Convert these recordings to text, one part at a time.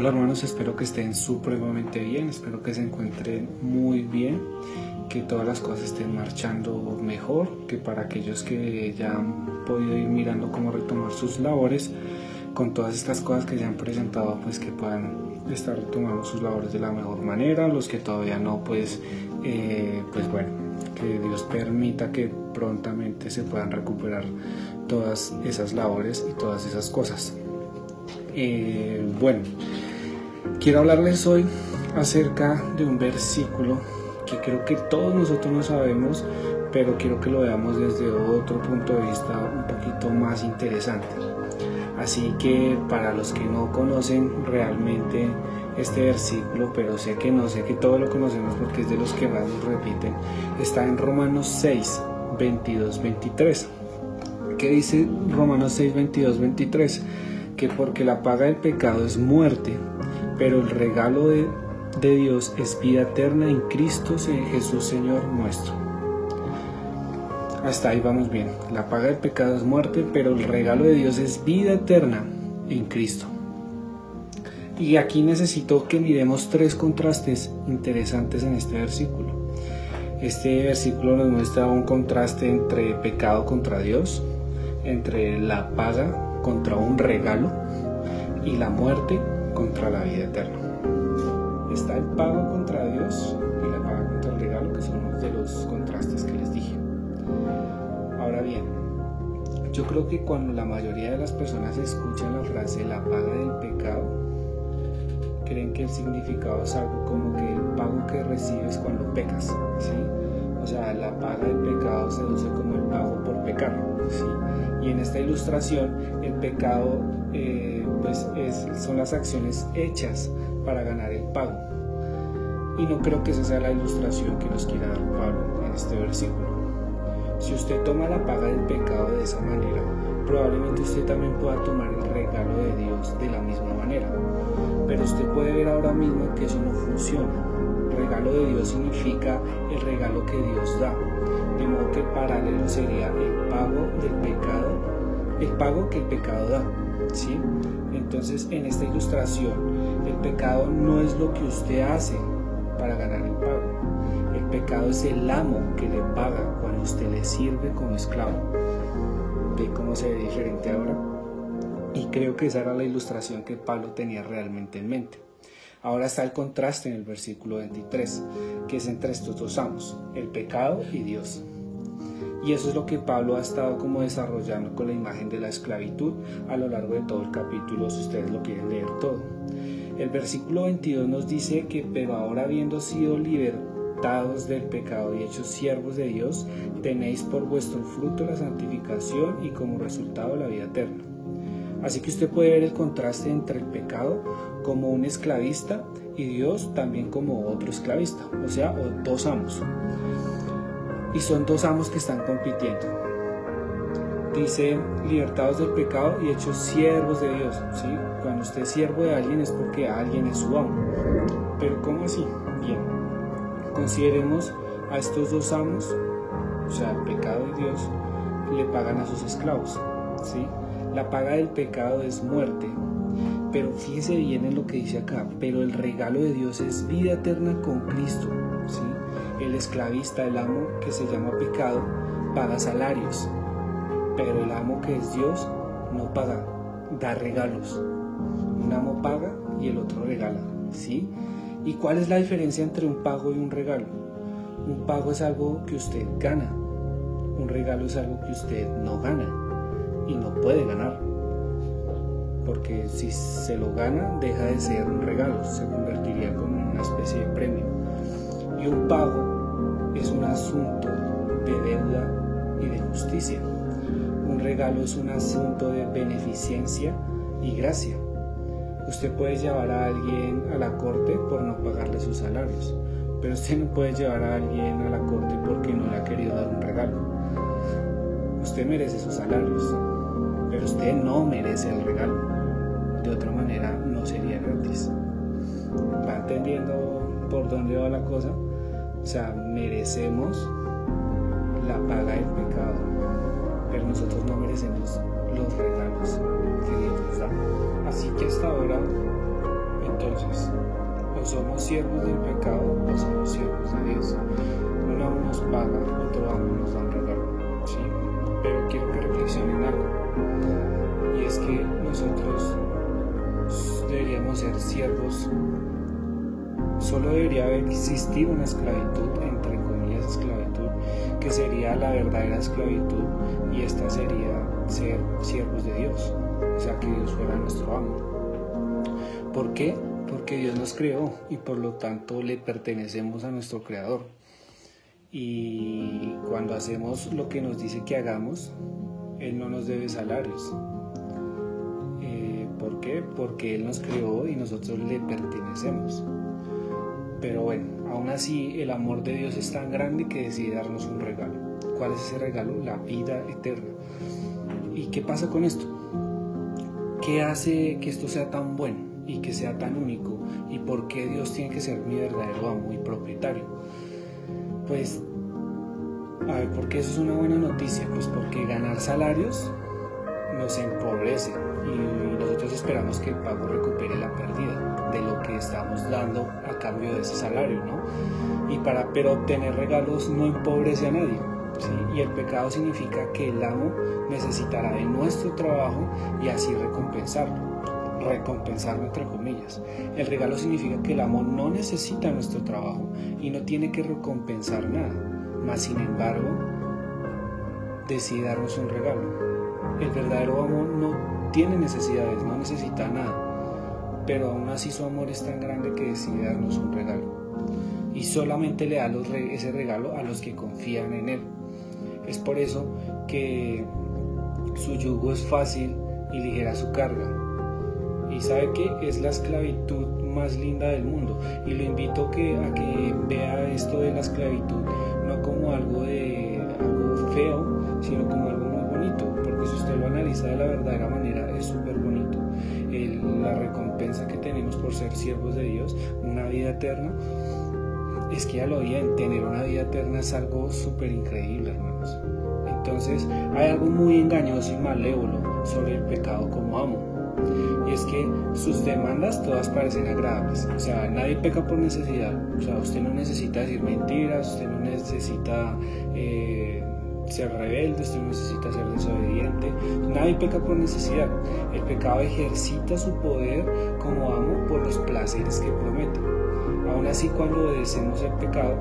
Hola hermanos, espero que estén supremamente bien, espero que se encuentren muy bien, que todas las cosas estén marchando mejor, que para aquellos que ya han podido ir mirando cómo retomar sus labores, con todas estas cosas que se han presentado, pues que puedan estar retomando sus labores de la mejor manera, los que todavía no, pues, eh, pues bueno, que Dios permita que prontamente se puedan recuperar todas esas labores y todas esas cosas. Eh, bueno, Quiero hablarles hoy acerca de un versículo que creo que todos nosotros no sabemos, pero quiero que lo veamos desde otro punto de vista un poquito más interesante. Así que para los que no conocen realmente este versículo, pero sé que no, sé que todos lo conocemos porque es de los que más nos repiten, está en Romanos 6, 22, 23. ¿Qué dice Romanos 6, 22, 23? Que porque la paga del pecado es muerte, pero el regalo de, Dios es vida eterna en Cristo Jesús Señor nuestro. Hasta ahí vamos bien. La paga del pecado es muerte, pero el regalo de Dios es vida eterna en Cristo. Y aquí necesito que miremos tres contrastes interesantes en este versículo. Este versículo nos muestra un contraste entre pecado contra Dios, entre la paga contra un regalo y la muerte contra la vida eterna. Está el pago contra Dios y la paga contra el regalo, que son uno de los contrastes que les dije. Ahora bien, yo creo que cuando la mayoría de las personas escuchan la frase la paga del pecado, creen que el significado es algo como que el pago que recibes cuando pecas. O sea, la paga del pecado se deduce como el pago por pecar. Y en esta ilustración, el pecado eh, pues son las acciones hechas para ganar el pago. Y no creo que esa sea la ilustración que nos quiera dar Pablo en este versículo. Si usted toma la paga del pecado de esa manera, probablemente usted también pueda tomar el regalo de Dios de la misma manera. Pero usted puede ver ahora mismo que eso no funciona. Regalo de Dios significa el regalo que Dios da. De modo que el paralelo sería el pago del pecado, el pago que el pecado da. ¿Sí? Entonces, en esta ilustración, el pecado no es lo que usted hace para ganar el pago. El pecado es el amo que le paga cuando usted le sirve como esclavo. ¿Ve cómo se ve diferente ahora? Y creo que esa era la ilustración que Pablo tenía realmente en mente. Ahora está el contraste en el versículo 23, que es entre estos dos amos, el pecado y Dios. Y eso es lo que Pablo ha estado como desarrollando con la imagen de la esclavitud a lo largo de todo el capítulo, si ustedes lo quieren leer todo. El versículo 22 nos dice que, pero ahora habiendo sido libertados del pecado y hechos siervos de Dios, tenéis por vuestro fruto la santificación y como resultado la vida eterna. Así que usted puede ver el contraste entre el pecado como un esclavista y Dios también como otro esclavista, o sea, dos amos y son dos amos que están compitiendo. Dice, libertados del pecado y hechos siervos de Dios. ¿sí? Cuando usted es siervo de alguien es porque alguien es su amo. Pero ¿cómo así? Bien, consideremos a estos dos amos, o sea, el pecado y Dios, le pagan a sus esclavos. ¿sí? La paga del pecado es muerte. Pero fíjese bien en lo que dice acá, pero el regalo de Dios es vida eterna con Cristo. ¿sí? El esclavista, el amo que se llama pecado, paga salarios, pero el amo que es Dios no paga, da regalos. Un amo paga y el otro regala, ¿sí? ¿Y cuál es la diferencia entre un pago y un regalo? Un pago es algo que usted gana, un regalo es algo que usted no gana y no puede ganar. Porque si se lo gana, deja de ser un regalo, se convertiría como una especie de premio. Y un pago es un asunto de deuda y de justicia. Un regalo es un asunto de beneficencia y gracia. Usted puede llevar a alguien a la corte por no pagarle sus salarios, pero usted no puede llevar a alguien a la corte porque no le ha querido dar un regalo. Usted merece sus salarios, pero usted no merece el regalo. De otra manera, no sería gratis. ¿Va entendiendo por dónde va la cosa? O sea, merecemos la paga del pecado, pero nosotros no merecemos los regalos que Dios nos da. Así que hasta ahora, entonces, o somos siervos del pecado o somos siervos Solo debería existir una esclavitud, entre comillas esclavitud, que sería la verdadera esclavitud y esta sería ser siervos de Dios, o sea, que Dios fuera nuestro amo. ¿Por qué? Porque Dios nos creó y por lo tanto le pertenecemos a nuestro Creador. Y cuando hacemos lo que nos dice que hagamos, Él no nos debe salarios. Eh, ¿Por qué? Porque Él nos creó y nosotros le pertenecemos. Pero bueno, aún así el amor de Dios es tan grande que decide darnos un regalo. ¿Cuál es ese regalo? La vida eterna. ¿Y qué pasa con esto? ¿Qué hace que esto sea tan bueno y que sea tan único? ¿Y por qué Dios tiene que ser mi verdadero amo y propietario? Pues, a ver, ¿por qué eso es una buena noticia? Pues porque ganar salarios nos empobrece y esperamos que el pago recupere la pérdida de lo que estamos dando a cambio de ese salario, ¿no? Y para, pero obtener regalos no empobrece a nadie. Y el pecado significa que el amo necesitará de nuestro trabajo y así recompensarlo, recompensarlo entre comillas. El regalo significa que el amo no necesita nuestro trabajo y no tiene que recompensar nada, mas sin embargo decide darnos un regalo el verdadero amor no tiene necesidades, no necesita nada, pero aún así su amor es tan grande que decide darnos un regalo. Y solamente le da ese regalo a los que confían en Él. Es por eso que su yugo es fácil y ligera su carga. Y sabe que es la esclavitud más linda del mundo. Y lo invito a que vea esto de la esclavitud no como algo de algo feo, sino como algo porque si usted lo analiza de la verdadera manera que tenemos por ser siervos de Dios, una vida eterna, es que ya lo bien, tener una vida eterna es algo súper increíble, hermanos. Entonces, hay algo muy engañoso y malévolo sobre el pecado como amo. Y es que sus demandas todas parecen agradables. O sea, nadie peca por necesidad. O sea, usted no necesita decir mentiras, usted no necesita eh, ser rebelde, usted necesita ser desobediente. Nadie peca por necesidad. El pecado ejercita su poder como amo por los placeres que promete. Aún así, cuando obedecemos el pecado,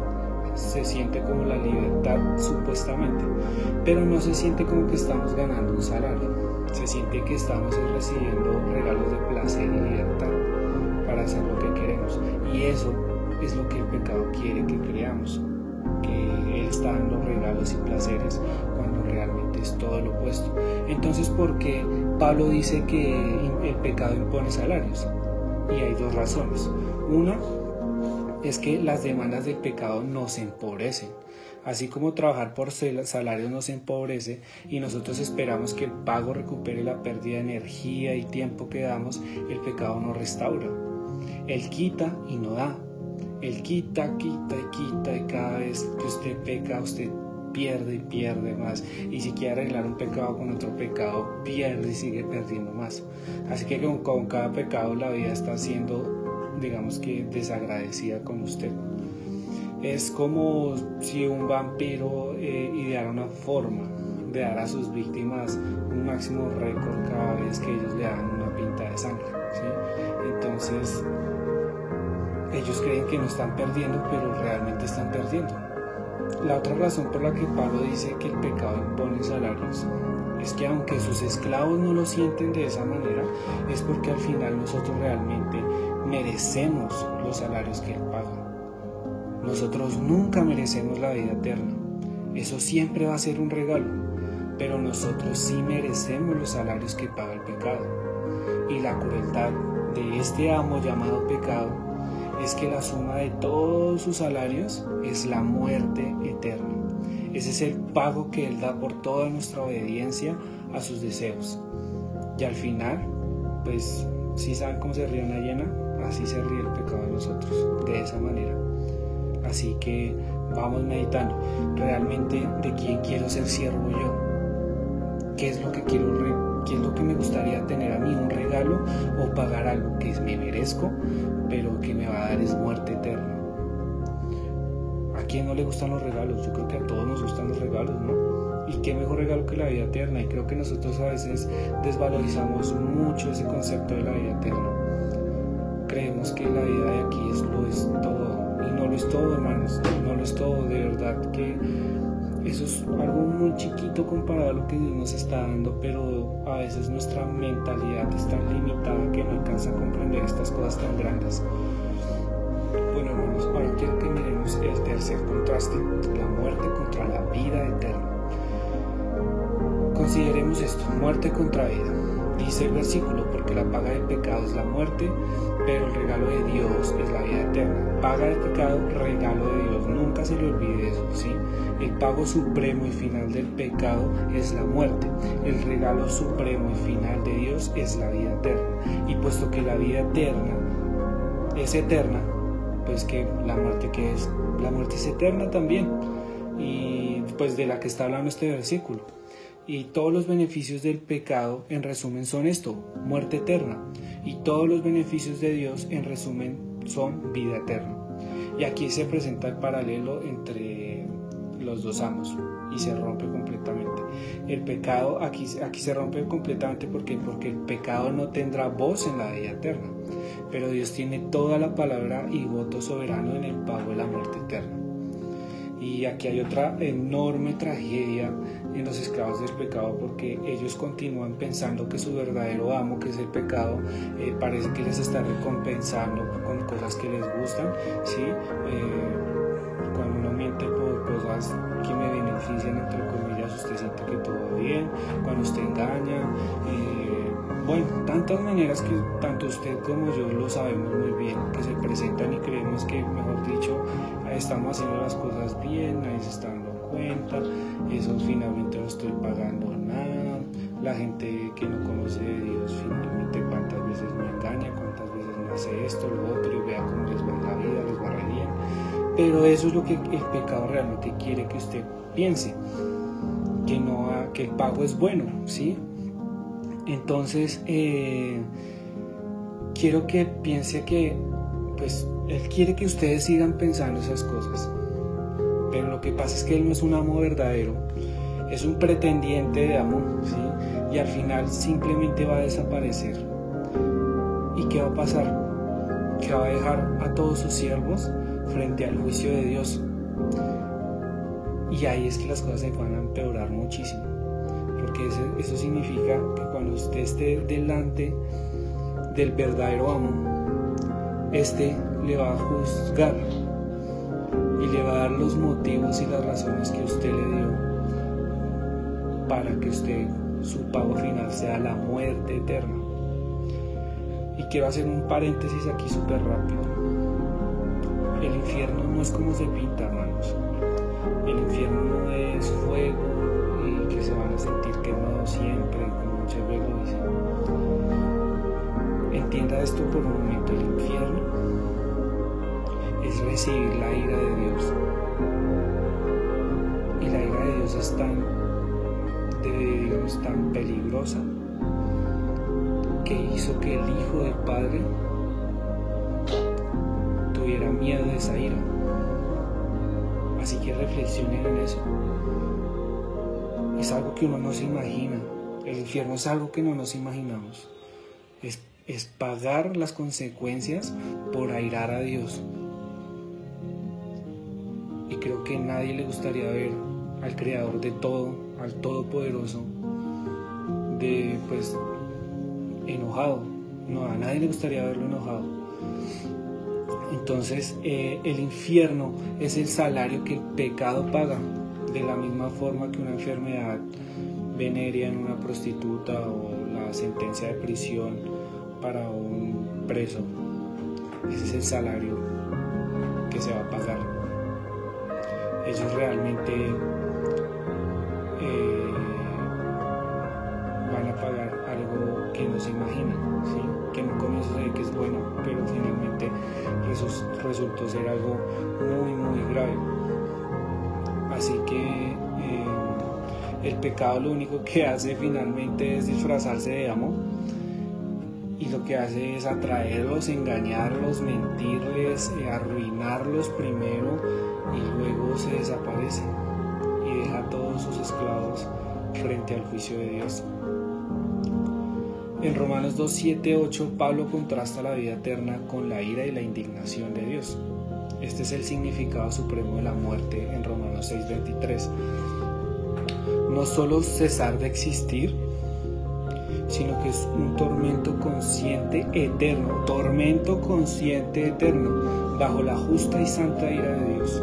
se siente como la libertad supuestamente, pero no se siente como que estamos ganando un salario. Se siente que estamos recibiendo regalos de placer y libertad para hacer lo que queremos. Y eso es lo que el pecado quiere que creamos que está dando regalos y placeres cuando realmente es todo lo opuesto. Entonces, ¿por qué Pablo dice que el pecado impone salarios? Y hay dos razones. Una es que las demandas del pecado nos empobrecen. Así como trabajar por salarios nos empobrece y nosotros esperamos que el pago recupere la pérdida de energía y tiempo que damos, el pecado nos restaura. Él quita y no da. Él quita, quita y quita y cada vez que usted peca, usted pierde y pierde más. Y si quiere arreglar un pecado con otro pecado, pierde y sigue perdiendo más. Así que con, cada pecado la vida está siendo, digamos que, desagradecida con usted. Es como si un vampiro eh, ideara una forma de dar a sus víctimas un máximo récord cada vez que ellos le dan una pinta de sangre. Entonces, ellos creen que no están perdiendo, pero realmente están perdiendo. La otra razón por la que Pablo dice que el pecado impone salarios es que aunque sus esclavos no lo sienten de esa manera, es porque al final nosotros realmente merecemos los salarios que Él paga. Nosotros nunca merecemos la vida eterna. Eso siempre va a ser un regalo. Pero nosotros sí merecemos los salarios que paga el pecado. Y la crueldad de este amo llamado pecado es que la suma de todos sus salarios es la muerte eterna. Ese es el pago que Él da por toda nuestra obediencia a sus deseos. Y al final, pues, si saben cómo se ríe una llena, así se ríe el pecado de nosotros, de esa manera. Así que vamos meditando, realmente de quién quiero ser siervo yo, qué es lo que quiero, qué es lo que me gustaría tener a mí, un regalo o pagar algo que me merezco pero que me va a dar es muerte eterna. ¿A quién no le gustan los regalos? Yo creo que a todos nos gustan los regalos, ¿no? Y qué mejor regalo que la vida eterna. Y creo que nosotros a veces desvalorizamos mucho ese concepto de la vida eterna. Creemos que la vida de aquí es, lo es todo. Y no lo es todo, hermanos. No lo es todo. De verdad que eso es algo muy chiquito comparado a lo que Dios nos está dando, pero a veces nuestra mentalidad es tan limitada que no alcanza a comprender estas cosas tan grandes. Bueno, hermanos, ahora que miremos el tercer contraste, la muerte contra la vida eterna. Consideremos esto, muerte contra vida. Dice el versículo, porque la paga del pecado es la muerte, pero el regalo de Dios es la vida eterna. Paga del pecado, regalo de Dios. Nunca se le olvide eso, ¿sí? El pago supremo y final del pecado es la muerte. El regalo supremo y final de Dios es la vida eterna. Y puesto que la vida eterna es eterna, pues que la muerte que es, la muerte es eterna también. Y pues de la que está hablando este versículo. Y todos los beneficios del pecado, en resumen, son esto, muerte eterna. Y todos los beneficios de Dios, en resumen, son vida eterna. Y aquí se presenta el paralelo entre los dos amos y se rompe completamente. El pecado aquí, aquí se rompe completamente porque, porque el pecado no tendrá voz en la vida eterna, pero Dios tiene toda la palabra y voto soberano en el pago de la muerte eterna. Y aquí hay otra enorme tragedia en los esclavos del pecado porque ellos continúan pensando que su verdadero amo, que es el pecado, eh, parece que les está recompensando con cosas que les gustan. ¿sí? Eh, cuando uno miente por cosas que me benefician, entre comillas, usted siente que todo bien. Cuando usted engaña, eh, bueno, tantas maneras que tanto usted como yo lo sabemos muy bien, que se presentan y creemos que, mejor dicho, estamos haciendo las cosas bien, nadie se está dando cuenta, eso finalmente no estoy pagando nada, la gente que no conoce de Dios finalmente cuántas veces me engaña, cuántas veces me hace esto, lo otro, y vea cómo les va la vida, les va re bien. Pero eso es lo que el pecado realmente quiere que usted piense, que, no, que el pago es bueno, ¿sí? Entonces, eh, quiero que piense que, pues, Él quiere que ustedes sigan pensando esas cosas. Pero lo que pasa es que Él no es un amo verdadero, es un pretendiente de amor, ¿sí? Y al final simplemente va a desaparecer. ¿Y qué va a pasar? Que va a dejar a todos sus siervos frente al juicio de Dios. Y ahí es que las cosas se van a empeorar muchísimo. Porque eso, significa que cuando usted esté delante del verdadero amo, este le va a juzgar y le va a dar los motivos y las razones que usted le dio para que usted su pago final sea la muerte eterna. Y quiero hacer un paréntesis aquí súper rápido. El infierno no es como se pinta, hermanos. El infierno no es fuego y que se van a sentir siempre, como muchas veces lo dicen. Entienda esto por un momento. El infierno es recibir la ira de Dios. Y la ira de Dios es tan, digamos, tan peligrosa que hizo que el Hijo del Padre tuviera miedo de esa ira. Así que reflexionen en eso. Es algo que uno no se imagina. El infierno es algo que no nos imaginamos. Es, pagar las consecuencias por airar a Dios creo que nadie le gustaría ver al creador de todo, al todopoderoso, de pues enojado. No, a nadie le gustaría verlo enojado. Entonces eh, el infierno es el salario que el pecado paga, de la misma forma que una enfermedad venerea en una prostituta o la sentencia de prisión para un preso. Ese es el salario que se va a pagar ellos realmente eh, van a pagar algo que no se imaginan, ¿sí? que no a que es bueno, pero finalmente resultó ser algo muy, muy grave. Así que eh, el pecado lo único que hace finalmente es disfrazarse de amor y lo que hace es atraerlos, engañarlos, mentirles, eh, arruinarlos primero y luego se desaparece y deja a todos sus esclavos frente al juicio de Dios. En Romanos 2, 7, 8, Pablo contrasta la vida eterna con la ira y la indignación de Dios. Este es el significado supremo de la muerte en Romanos 6, 23. No solo cesar de existir, sino que es un tormento consciente eterno, tormento consciente eterno, bajo la justa y santa ira de Dios.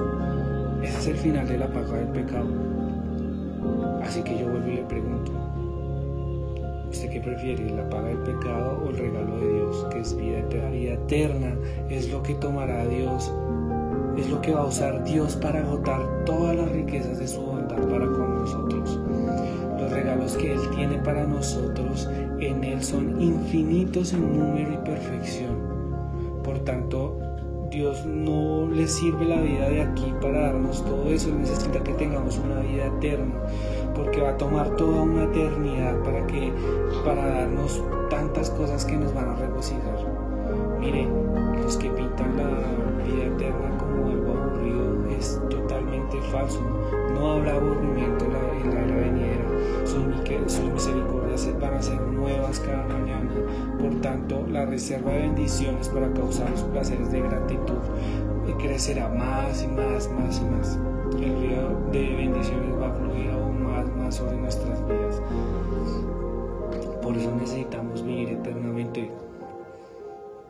Ese es el final de la paga del pecado. Así que yo vuelvo y le pregunto, ¿usted qué prefiere, la paga del pecado o el regalo de Dios, que es vida eterna? Vida eterna es lo que tomará Dios, es lo que va a usar Dios para agotar todas las riquezas de su bondad para con nosotros. Los regalos que Él tiene para nosotros en Él son infinitos en número y perfección. Por tanto, Dios no le sirve la vida de aquí para darnos todo eso, necesita que tengamos una vida eterna, porque va a tomar toda una eternidad para que para darnos tantas cosas que nos van a regocijar. Mire, los que pintan la vida eterna No habrá aburrimiento en la, era venidera. Sus, misericordias van a ser nuevas cada mañana. Por tanto, la reserva de bendiciones para causar los placeres de gratitud crecerá más y más, más y más. El río de bendiciones va a fluir aún más, más sobre nuestras vidas. Por eso necesitamos vivir eternamente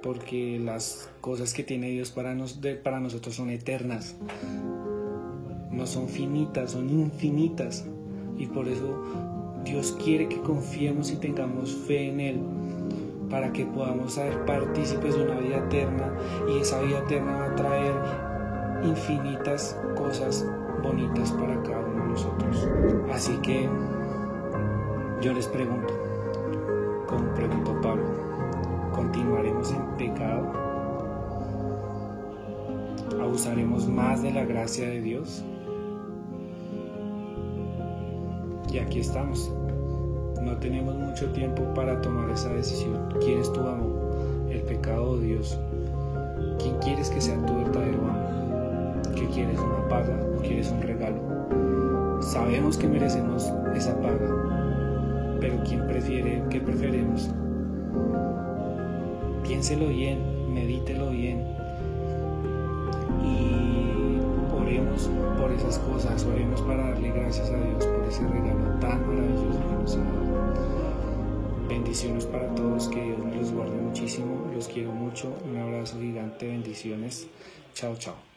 porque las cosas que tiene Dios para nosotros son eternas, no son finitas, son infinitas. Y por eso Dios quiere que confiemos y tengamos fe en Él, para que podamos ser partícipes de una vida eterna y esa vida eterna va a traer infinitas cosas bonitas para cada uno de nosotros. Así que yo les pregunto, como preguntó Pablo, continuaremos en pecado? ¿Abusaremos más de la gracia de Dios? Y aquí estamos. No tenemos mucho tiempo para tomar esa decisión. ¿Quién es tu amo? ¿El pecado o Dios? ¿Quién quieres que sea tu verdadero amo? ¿Qué quieres? ¿Una paga o quieres un regalo? Sabemos que merecemos esa paga, pero ¿quién prefiere, qué preferimos? piénselo bien, medítelo bien y por esas cosas, oremos para darle gracias a Dios por ese regalo tan maravilloso que nos ha dado. Bendiciones para todos, que Dios me los guarde muchísimo, los quiero mucho, un abrazo gigante, bendiciones, chao chao.